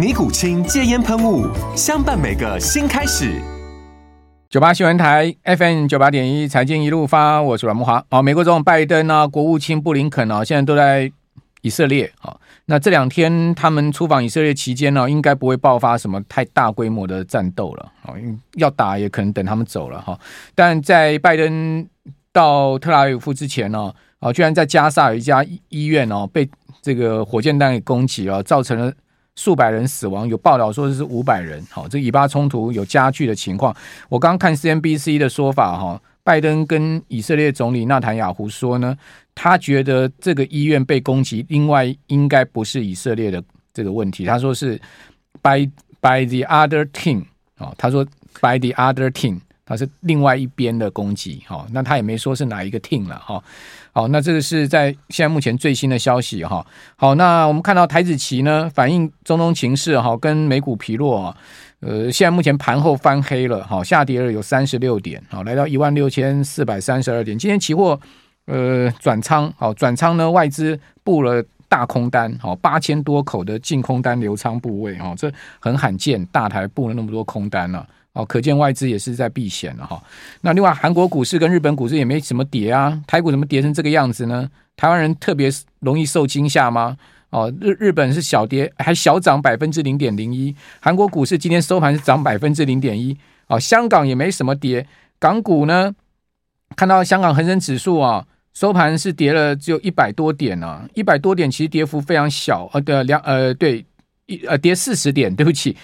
尼古清戒烟喷雾，相伴每个新开始。九八新闻台 FM 九八点一，财经一路发，我是阮木华。哦，美国总统拜登啊，国务卿布林肯啊，现在都在以色列。啊，那这两天他们出访以色列期间呢，应该不会爆发什么太大规模的战斗了。哦，要打也可能等他们走了哈。但在拜登到特拉维夫之前呢，啊，居然在加萨有一家医院哦，被这个火箭弹给攻击啊，造成了。数百人死亡，有报道说是五百人。好，这以巴冲突有加剧的情况。我刚看 CNBC 的说法，哈，拜登跟以色列总理纳坦雅胡说呢，他觉得这个医院被攻击，另外应该不是以色列的这个问题。他说是 by by the other team，哦，他说 by the other team。它是另外一边的攻击，哈，那他也没说是哪一个 team 了，哈，好，那这个是在现在目前最新的消息，哈，好，那我们看到台指期呢，反映中东情势，哈，跟美股疲弱啊，呃，现在目前盘后翻黑了，哈，下跌了有三十六点，好，来到一万六千四百三十二点，今天期货呃转仓，好，转仓呢外资布了大空单，好，八千多口的净空单留仓部位，哈，这很罕见，大台布了那么多空单了。哦，可见外资也是在避险了哈。那另外，韩国股市跟日本股市也没什么跌啊。台股怎么跌成这个样子呢？台湾人特别容易受惊吓吗？哦，日日本是小跌，还小涨百分之零点零一。韩国股市今天收盘是涨百分之零点一。哦，香港也没什么跌。港股呢，看到香港恒生指数啊，收盘是跌了只有一百多点啊，一百多点其实跌幅非常小。呃，对，两呃对。呃，跌四十点，对不起，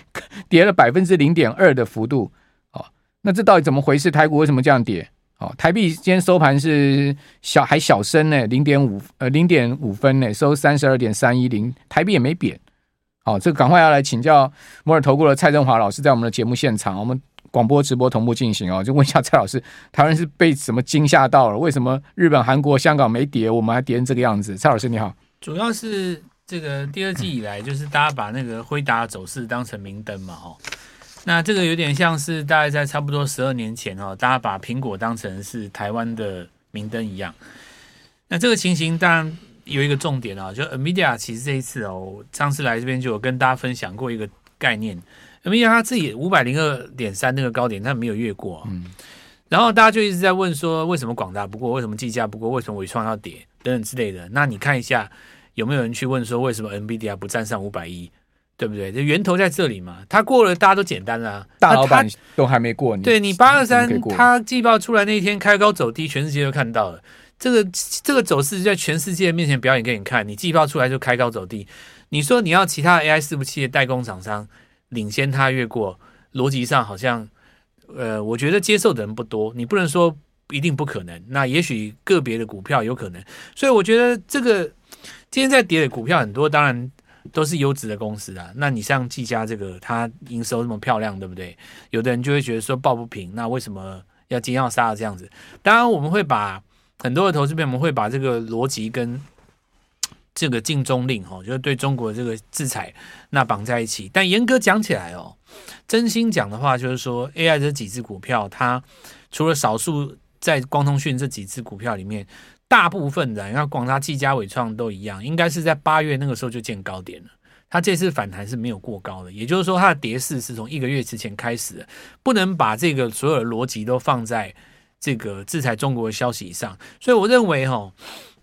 跌了百分之零点二的幅度。哦，那这到底怎么回事？台股为什么这样跌？哦，台币今天收盘是小还小升呢，零点五呃零点五分呢，收三十二点三一零，台币也没贬。好，这个赶快要来请教摩尔投顾的蔡振华老师，在我们的节目现场，我们广播直播同步进行哦，就问一下蔡老师，台湾是被什么惊吓到了？为什么日本、韩国、香港没跌，我们还跌成这个样子？蔡老师你好，主要是。这个第二季以来，就是大家把那个辉达走势当成明灯嘛，哦，那这个有点像是大概在差不多十二年前，哦，大家把苹果当成是台湾的明灯一样。那这个情形当然有一个重点啊，就 NVIDIA 其实这一次哦，上次来这边就有跟大家分享过一个概念，NVIDIA 它自己五百零二点三那个高点，它没有越过，嗯，然后大家就一直在问说，为什么广达不过，为什么计价不过，为什么伟创要跌等等之类的。那你看一下。有没有人去问说，为什么 NVIDIA 不站上五百亿？对不对？这源头在这里嘛。他过了，大家都简单啦。大老板都还没过，对你八二三，他季报出来那一天开高走低，全世界都看到了。这个这个走势在全世界面前表演给你看。你季报出来就开高走低，你说你要其他 AI 伺服器的代工厂商领先他越过，逻辑上好像，呃，我觉得接受的人不多。你不能说一定不可能，那也许个别的股票有可能。所以我觉得这个。今天在跌的股票很多，当然都是优质的公司啊。那你像技嘉这个，它营收这么漂亮，对不对？有的人就会觉得说抱不平，那为什么要今天要杀这样子？当然，我们会把很多的投资者，我们会把这个逻辑跟 这个禁中令哦，就是对中国这个制裁那绑在一起。但严格讲起来哦，真心讲的话，就是说 AI 这几只股票，它除了少数在光通讯这几只股票里面。大部分的，你看广达、技嘉、伟创都一样，应该是在八月那个时候就见高点了。它这次反弹是没有过高的，也就是说它的跌势是从一个月之前开始的。不能把这个所有的逻辑都放在这个制裁中国的消息上。所以我认为哈，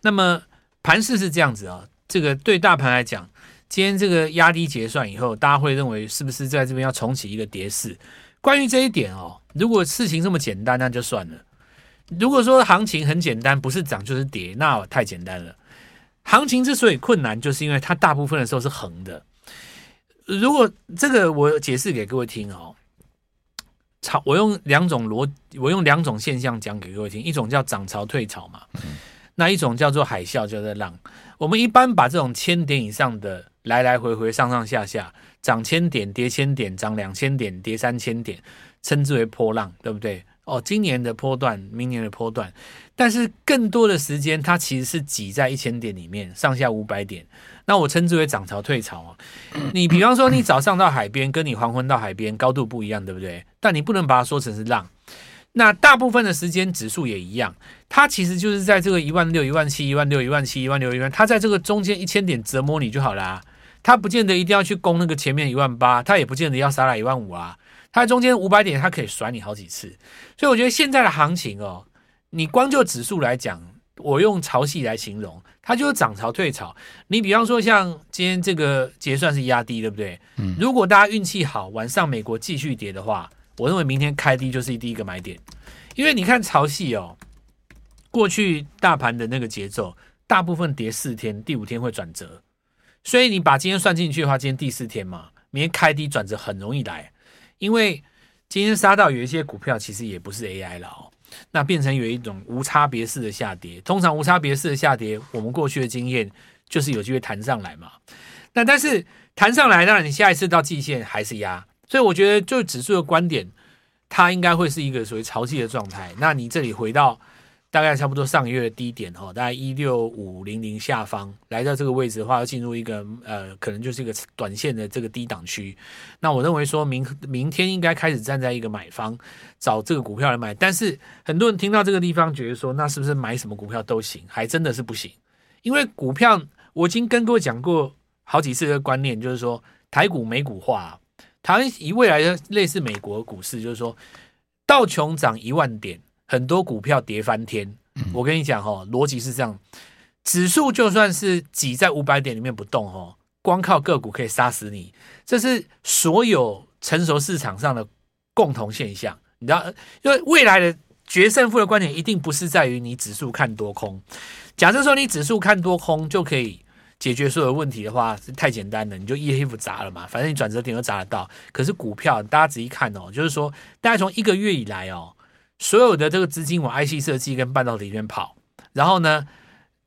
那么盘势是这样子啊，这个对大盘来讲，今天这个压低结算以后，大家会认为是不是在这边要重启一个跌势？关于这一点哦，如果事情这么简单，那就算了。如果说行情很简单，不是涨就是跌，那太简单了。行情之所以困难，就是因为它大部分的时候是横的。如果这个我解释给各位听哦，潮我用两种逻，我用两种现象讲给各位听，一种叫涨潮退潮嘛，那一种叫做海啸，叫做浪。我们一般把这种千点以上的来来回回上上下下涨千点跌千点涨两千点跌三千点，称之为波浪，对不对？哦，今年的波段，明年的波段，但是更多的时间，它其实是挤在一千点里面，上下五百点。那我称之为涨潮退潮啊。你比方说，你早上到海边，跟你黄昏到海边高度不一样，对不对？但你不能把它说成是浪。那大部分的时间指数也一样，它其实就是在这个一万六、一万七、一万六、一万七、一万六、一万，它在这个中间一千点折磨你就好啦。它不见得一定要去攻那个前面一万八，它也不见得要杀来一万五啊。它在中间五百点，它可以甩你好几次，所以我觉得现在的行情哦，你光就指数来讲，我用潮汐来形容，它就是涨潮退潮。你比方说像今天这个结算是压低，对不对？嗯。如果大家运气好，晚上美国继续跌的话，我认为明天开低就是第一个买点，因为你看潮汐哦，过去大盘的那个节奏，大部分跌四天，第五天会转折，所以你把今天算进去的话，今天第四天嘛，明天开低转折很容易来。因为今天杀到有一些股票其实也不是 AI 了哦，那变成有一种无差别式的下跌。通常无差别式的下跌，我们过去的经验就是有机会弹上来嘛。那但是弹上来，当然你下一次到季线还是压，所以我觉得就指数的观点，它应该会是一个属于潮汐的状态。那你这里回到。大概差不多上个月的低点哈，大概一六五零零下方来到这个位置的话，要进入一个呃，可能就是一个短线的这个低档区。那我认为说明明天应该开始站在一个买方找这个股票来买，但是很多人听到这个地方觉得说，那是不是买什么股票都行？还真的是不行，因为股票我已经跟各位讲过好几次的观念，就是说台股美股化，台湾以未来的类似美国股市，就是说道琼涨一万点。很多股票跌翻天，我跟你讲哦，逻辑是这样，指数就算是挤在五百点里面不动哦，光靠个股可以杀死你，这是所有成熟市场上的共同现象。你知道，因为未来的决胜负的观点一定不是在于你指数看多空。假设说你指数看多空就可以解决所有问题的话，是太简单了，你就 ETF 砸了嘛，反正你转折点都砸得到。可是股票，大家仔细看哦，就是说，大家从一个月以来哦。所有的这个资金往 IC 设计跟半导体里面跑，然后呢，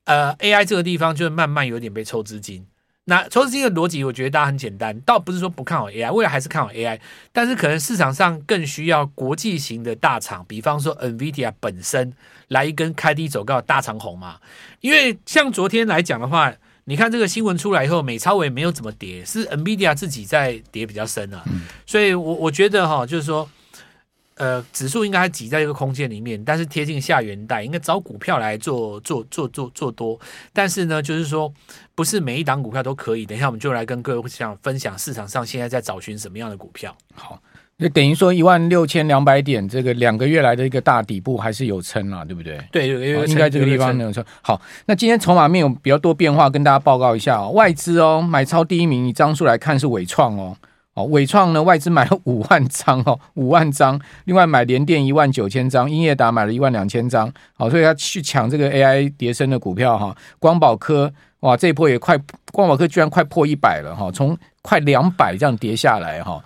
呃，AI 这个地方就慢慢有点被抽资金。那抽资金的逻辑，我觉得大家很简单，倒不是说不看好 AI，未来还是看好 AI，但是可能市场上更需要国际型的大厂，比方说 NVIDIA 本身来一根开低走高的大长红嘛。因为像昨天来讲的话，你看这个新闻出来以后，美超微没有怎么跌，是 NVIDIA 自己在跌比较深啊。所以我我觉得哈，就是说。呃，指数应该还挤在一个空间里面，但是贴近下元带，应该找股票来做做做做做多。但是呢，就是说不是每一档股票都可以。等一下我们就来跟各位想分享市场上现在在找寻什么样的股票。好，那等于说一万六千两百点，这个两个月来的一个大底部还是有撑啊，对不对？对，有有应该这个地方能有撑。好，那今天筹码面有比较多变化，跟大家报告一下哦。外资哦，买超第一名，以张数来看是伟创哦。哦，伟创呢，外资买了 五万张哦，五万张。另外买联电一万九千张，英业达买了一万两千张。好，所以他去抢这个 AI 跌升的股票哈。光宝科哇，这一波也快，光宝科居然快破一百了哈，从快两百这样跌下来哈。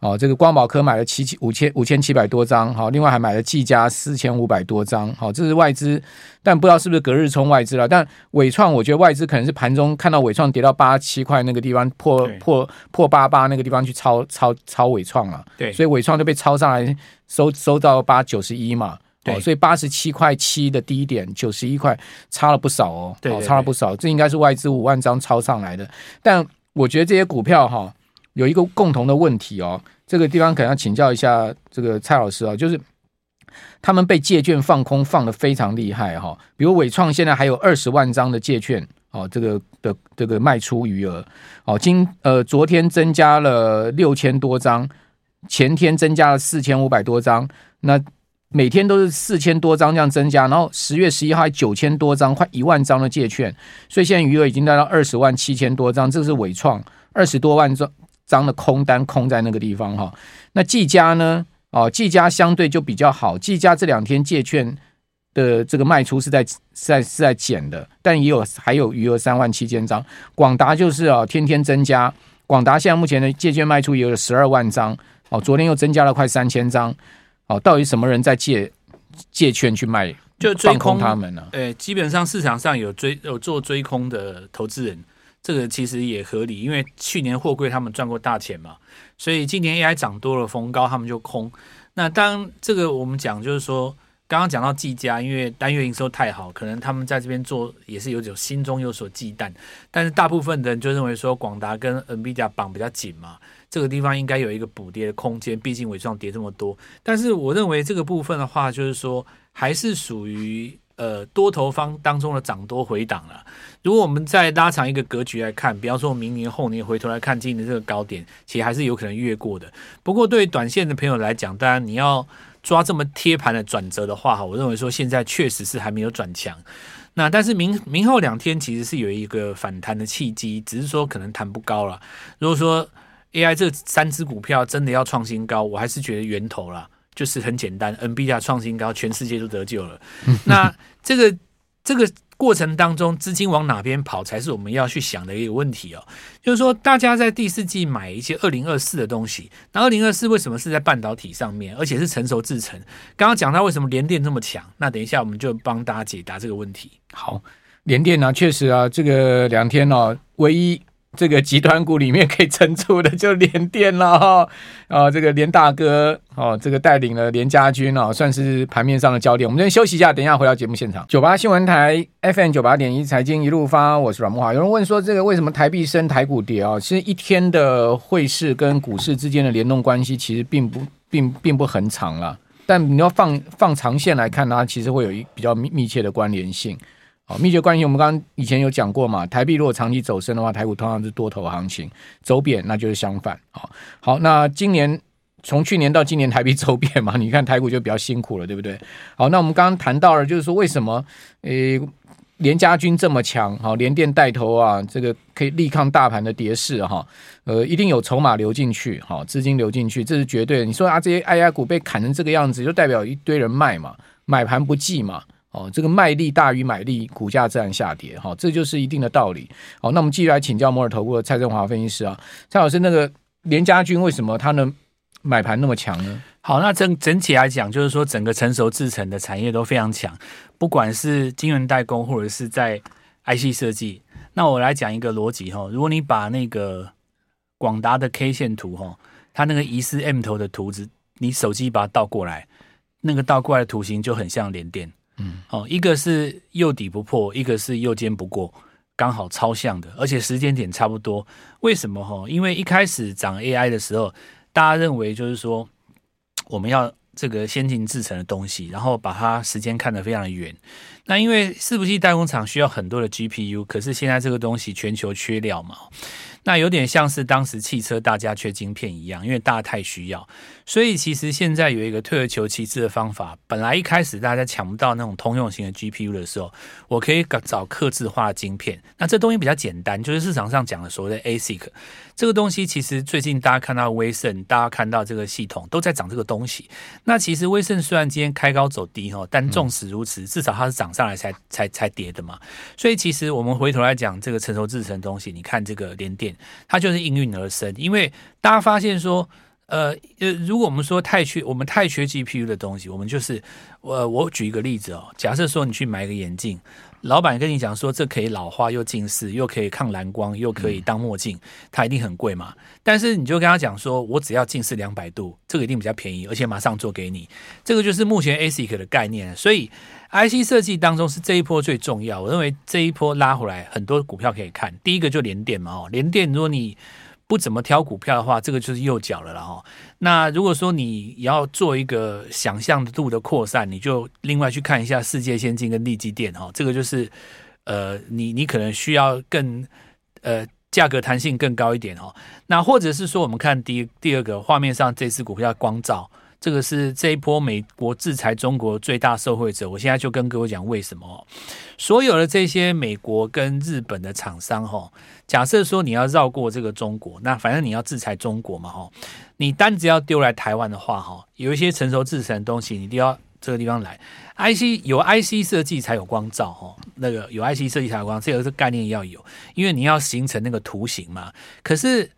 哦，这个光宝科买了七七五千五千七百多张，好，另外还买了技嘉四千五百多张，好，这是外资，但不知道是不是隔日冲外资了。但伟创，我觉得外资可能是盘中看到伟创跌到八七块那个地方破破破八八那个地方去抄抄抄伟创了，对，所以伟创就被抄上来收收到八九十一嘛，对，所以八十七块七的低点九十一块差了不少哦，对，差了不少，这应该是外资五万张抄上来的。但我觉得这些股票哈。有一个共同的问题哦，这个地方可能要请教一下这个蔡老师啊，就是他们被借券放空放的非常厉害哈，比如伟创现在还有二十万张的借券哦，这个的这个卖出余额哦，今呃昨天增加了六千多张，前天增加了四千五百多张，那每天都是四千多张这样增加，然后十月十一号九千多张，快一万张的借券，所以现在余额已经达到二十万七千多张，这是伟创二十多万张。张的空单空在那个地方哈，那技嘉呢？哦，技嘉相对就比较好，技嘉这两天借券的这个卖出是在是在是在减的，但也有还有余额三万七千张。广达就是啊，天天增加，广达现在目前的借券卖出也有十二万张，哦，昨天又增加了快三千张，哦，到底什么人在借借券去卖？就追空他们呢、啊？诶，基本上市场上有追有做追空的投资人，这个其实也合理，因为去年货柜他们赚过大钱嘛，所以今年 AI 涨多了，逢高他们就空。那当这个我们讲就是说，刚刚讲到技嘉，因为单月营收太好，可能他们在这边做也是有种心中有所忌惮，但是大部分的人就认为说，广达跟 NVIDIA 绑比较紧嘛，这个地方应该有一个补跌的空间，毕竟纬创跌这么多。但是我认为这个部分的话，就是说。还是属于呃多头方当中的涨多回档了。如果我们再拉长一个格局来看，比方说明年后年回头来看今年这个高点，其实还是有可能越过的。不过对于短线的朋友来讲，当然你要抓这么贴盘的转折的话，哈，我认为说现在确实是还没有转强。那但是明明后两天其实是有一个反弹的契机，只是说可能弹不高了。如果说 AI 这三只股票真的要创新高，我还是觉得源头了。就是很简单，NBA 创新高，全世界都得救了。那这个这个过程当中，资金往哪边跑，才是我们要去想的一个问题哦。就是说，大家在第四季买一些二零二四的东西，那二零二四为什么是在半导体上面，而且是成熟制程？刚刚讲到为什么联电这么强，那等一下我们就帮大家解答这个问题。好，联电呢、确实啊，这个两天呢、哦，唯一。这个集团股里面可以撑住的就联电了哈，啊，这个联大哥哦，这个带领了联家军哦，算是盘面上的焦点。我们先休息一下，等一下回到节目现场。九八新闻台 FM 九八点一财经一路发，我是阮慕驊。有人问说，这个为什么台币升台股跌啊？其实一天的汇市跟股市之间的联动关系其实并不并并不很长了，但你要放放长线来看它，其实会有一比较密密切的关联性。好，密切关系，我们刚刚以前有讲过嘛，台币如果长期走升的话，台股通常是多头行情；走贬那就是相反。好，好，那今年从去年到今年台币走贬嘛，你看台股就比较辛苦了，对不对？好，那我们刚刚谈到了，就是说为什么诶联家军这么强？好，联电带头啊，这个可以力抗大盘的跌势哈。呃，一定有筹码流进去，好，资金流进去，这是绝对的。你说啊，这些 AI 股被砍成这个样子，就代表一堆人卖嘛，买盘不济嘛。哦，这个卖力大于买力，股价自然下跌。哈、哦，这就是一定的道理。好，那我们继续来请教摩尔投顾的蔡振华分析师啊，蔡老师，那个联家军为什么他能买盘那么强呢？好，那整整体来讲，就是说整个成熟制成的产业都非常强，不管是晶圆代工或者是在 IC 设计。那我来讲一个逻辑哈，如果你把那个广达的 K 线图哈，它那个疑似 M 头的图纸，你手机把它倒过来，那个倒过来的图形就很像联电。嗯，哦，一个是右底不破，一个是右肩不过，刚好超像的，而且时间点差不多。为什么？哈，因为一开始涨 AI 的时候，大家认为就是说 我们要这个先进制程的东西，然后把它时间看得非常的远。那因为伺服器代工厂需要很多的 GPU，可是现在这个东西全球缺料嘛。那有点像是当时汽车大家缺晶片一样，因为大家太需要，所以其实现在有一个退而求其次的方法。本来一开始大家抢不到那种通用型的 GPU 的时候，我可以找刻字化的晶片。那这东西比较简单，就是市场上讲的所谓的 ASIC。这个东西其实最近大家看到威盛，大家看到这个系统都在涨这个东西。那其实威盛虽然今天开高走低哈，但纵使如此，至少它是涨上来才才才跌的嘛。所以其实我们回头来讲这个成熟制程的东西，你看这个联电。它就是应运而生，因为大家发现说，呃呃，如果我们说太缺，我们太缺 GPU 的东西，我们就是，呃，我举一个例子哦，假设说你去买一个眼镜，老板跟你讲说这可以老花又近视，又可以抗蓝光，又可以当墨镜，它一定很贵嘛。但是你就跟他讲说，我只要近视两百度，这个一定比较便宜，而且马上做给你。这个就是目前 ASIC 的概念，所以。IC 设计当中是这一波最重要，我认为这一波拉回来很多股票可以看。第一个就联电嘛，哦，联电如果你不怎么挑股票的话，这个就是右脚了啦，哈。那如果说你要做一个想象度的扩散，你就另外去看一下世界先进跟利基电，哈，这个就是呃，你你可能需要更呃价格弹性更高一点，哦。那或者是说我们看第第二个画面上这支股票光照。这个是这一波美国制裁中国最大受惠者。我现在就跟各位讲为什么。所有的这些美国跟日本的厂商，哈，假设说你要绕过这个中国，那反正你要制裁中国嘛，哈，你单子要丢来台湾的话，哈，有一些成熟制成的东西，你都要这个地方来。IC 有 IC 设计才有光罩，哈，那个有 IC 设计才有光，这个是概念要有，因为你要形成那个图形嘛。可是。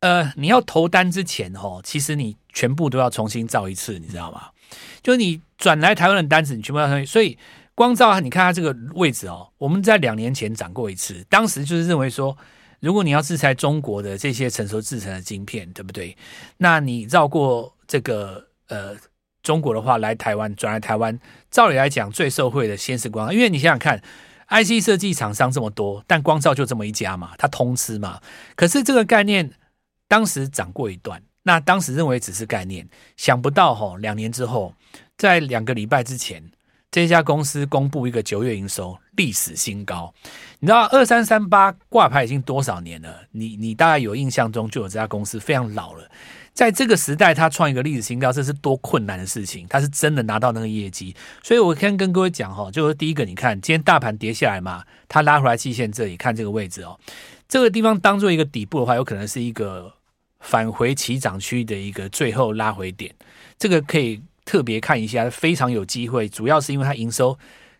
呃，你要投单之前哦，其实你全部都要重新造一次，你知道吗？就你转来台湾的单子，你全部要重新。所以光照，你看它这个位置哦，我们在两年前涨过一次，当时就是认为说，如果你要制裁中国的这些成熟制程的晶片，对不对？那你绕过这个呃中国的话，来台湾转来台湾，照理来讲最受惠的先是光，因为你想想看，IC 设计厂商这么多，但光照就这么一家嘛，它通吃嘛。可是这个概念。当时涨过一段，那当时认为只是概念，想不到哈，两年之后，在两个礼拜之前，这家公司公布一个九月营收历史新高。你知道二三三八挂牌已经多少年了？你你大概有印象中就有这家公司非常老了，在这个时代它创一个历史新高，这是多困难的事情。它是真的拿到那个业绩，所以我先跟各位讲哈，就是第一个，你看今天大盘跌下来嘛，它拉回来季线这里，看这个位置哦。这个地方当做一个底部的话，有可能是一个返回起涨区的一个最后拉回点。这个可以特别看一下，非常有机会。主要是因为它营收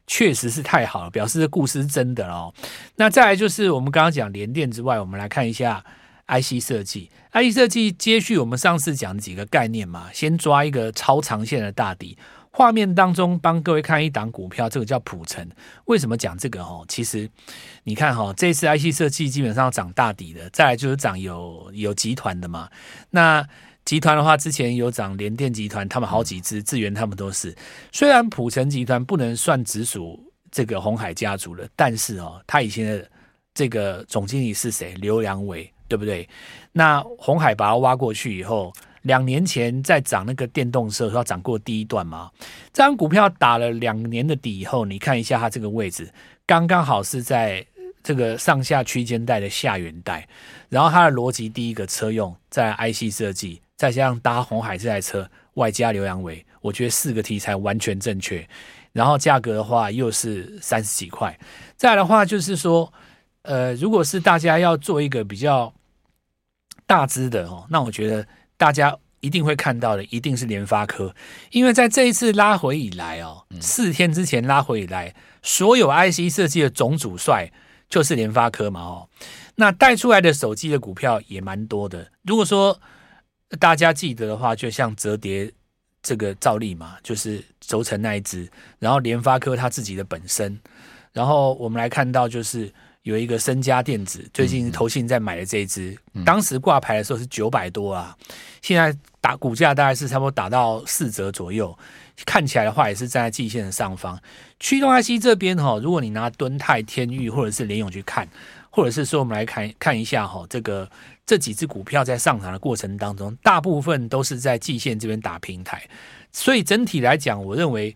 确实是太好了，表示这故事是真的哦。那再来就是我们刚刚讲联电之外，我们来看一下 IC 设计。IC 设计接续我们上次讲几个概念嘛，先抓一个超长线的大底。画面当中帮各位看一档股票，这个叫普成。为什么讲这个？哦，其实你看哈，这次 IC 设计基本上涨大底的，再来就是涨有有集团的嘛。那集团的话，之前有涨联电集团，他们好几只智源他们都是。虽然普成集团不能算直属这个鸿海家族了，但是哦，他以前的这个总经理是谁？刘良伟，对不对？那红海把他挖过去以后。两年前在涨那个电动车，要涨过第一段吗？这张股票打了两年的底以后，你看一下它这个位置，刚刚好是在这个上下区间带的下缘带。然后它的逻辑，第一个车用，在 IC 设计，再加上搭红海这台车，外加刘扬伟，我觉得四个题材完全正确。然后价格的话又是三十几块。再的话就是说，呃，如果是大家要做一个比较大支的哦，那我觉得。大家一定会看到的，一定是联发科，因为在这一次拉回以来哦，四天之前拉回以来，所有 IC 设计的总主帅就是联发科嘛哦，那带出来的手机的股票也蛮多的。如果说大家记得的话，就像折叠这个照例嘛，就是轴承那一只，然后联发科它自己的本身，然后我们来看到就是。有一个身家电子，最近投信在买的这一支，嗯嗯、当时挂牌的时候是九百多啊，现在打股价大概是差不多打到四折左右，看起来的话也是站在季线的上方。驱动 IC 这边哈，如果你拿敦泰、天域或者是联勇去看，或者是说我们来看看一下哈，这个这几只股票在上涨的过程当中，大部分都是在季线这边打平台，所以整体来讲，我认为。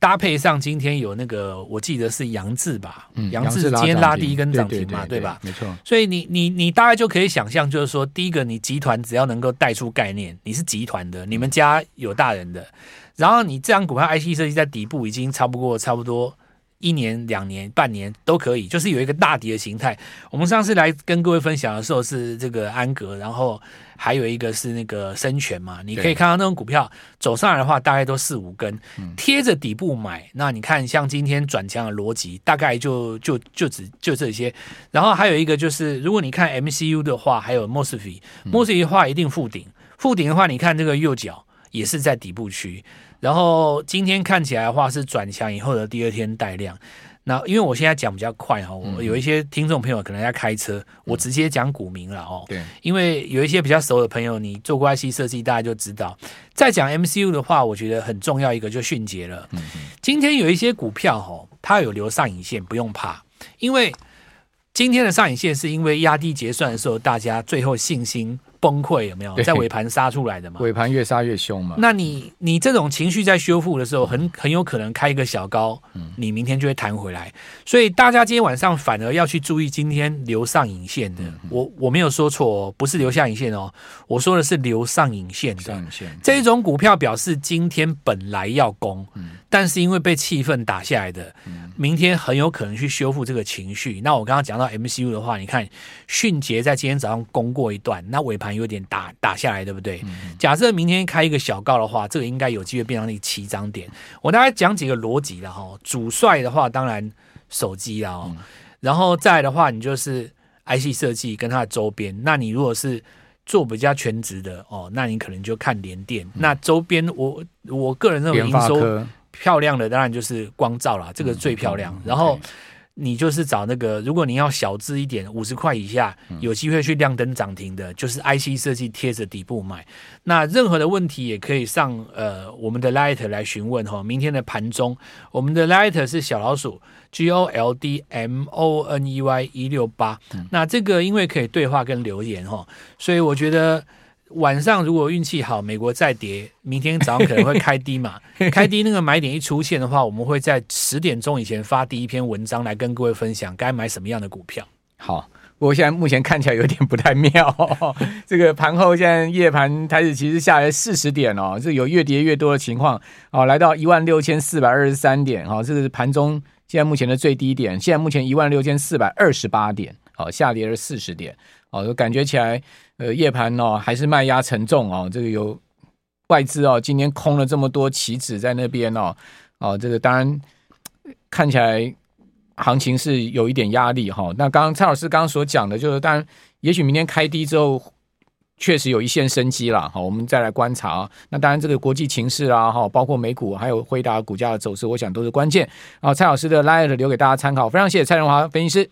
搭配上今天有那个，我记得是杨志吧，杨志今天拉第一根涨停嘛，对吧？没错。所以你你你大概就可以想象，就是说，第一个，你集团只要能够带出概念，你是集团的，你们家有大人的，然后你这张股票 IC 设计在底部已经超不过差不多。一年、两年、半年都可以，就是有一个大底的形态。我们上次来跟各位分享的时候是这个安格，然后还有一个是那个生全嘛。你可以看到那种股票走上来的话，大概都四五根，贴着底部买。那你看，像今天转强的逻辑，大概就就就只就这些。然后还有一个就是，如果你看 MCU 的话，还有 Mosfet，Mosfet 的话一定附顶，附顶的话，你看这个右脚也是在底部区。然后今天看起来的话是转强以后的第二天带量，那因为我现在讲比较快哈，我有一些听众朋友可能在开车，我直接讲股名了哦。对，因为有一些比较熟的朋友，你做过 IC 设计，大家就知道。再讲 MCU 的话，我觉得很重要一个就迅捷了。嗯今天有一些股票哈，它有留上影线，不用怕，因为今天的上影线是因为压低结算的时候，大家最后信心崩溃，有没有？在尾盘杀出来的嘛？尾盘越杀越凶嘛？那你你这种情绪在修复的时候，很很有可能开一个小高，你明天就会弹回来。所以大家今天晚上反而要去注意今天留上影线的。我我没有说错哦，不是留下影线哦，我说的是留上影线的。上影线这一种股票表示今天本来要攻，但是因为被气氛打下来的，明天很有可能去修复这个情绪。那我刚刚讲到 MCU 的话，你看迅捷在今天早上攻过一段，那尾盘有点打打下来，对不对？假设明天开一个小高的话，这个应该有机会变成那个起涨点。我大概讲几个逻辑了哈。主帅的话，当然手机了哦，然后再来的话，你就是 IC 设计跟它的周边。那你如果是做比较全职的哦，那你可能就看联电。那周边我我个人认为营收。漂亮的当然就是光照啦，这个最漂亮。然后你就是找那个，如果你要小资一点，五十块以下有机会去亮灯涨停的，就是 IC 设计贴着底部买。那任何的问题也可以上呃我们的 Light 来询问哈。明天的盘中，我们的 Light 是小老鼠 G O L D M O N E Y 一六八。那这个因为可以对话跟留言哈，所以我觉得。晚上如果运气好，美国再跌，明天早上可能会开低嘛？开低那个买点一出现的话，我们会在十点钟以前发第一篇文章来跟各位分享该买什么样的股票。好，我现在目前看起来有点不太妙，哦，这个盘后现在夜盘开始其实下来四十点哦，这有越跌越多的情况哦，来到一万六千四百二十三点哦，这个是盘中现在目前的最低点，现在目前一万六千四百二十八点，哦，下跌了四十点。哦，感觉起来，呃，夜盘哦还是卖压沉重哦。这个有外资哦，今天空了这么多棋子在那边哦，哦，这个当然看起来行情是有一点压力哈、哦。那刚刚蔡老师刚刚所讲的，就是当然也许明天开低之后，确实有一线生机了。好、我们再来观察啊。那当然这个国际情势啊，哈，包括美股还有辉达股价的走势，我想都是关键。啊，蔡老师的 Line 留给大家参考，非常谢谢蔡荣华分析师。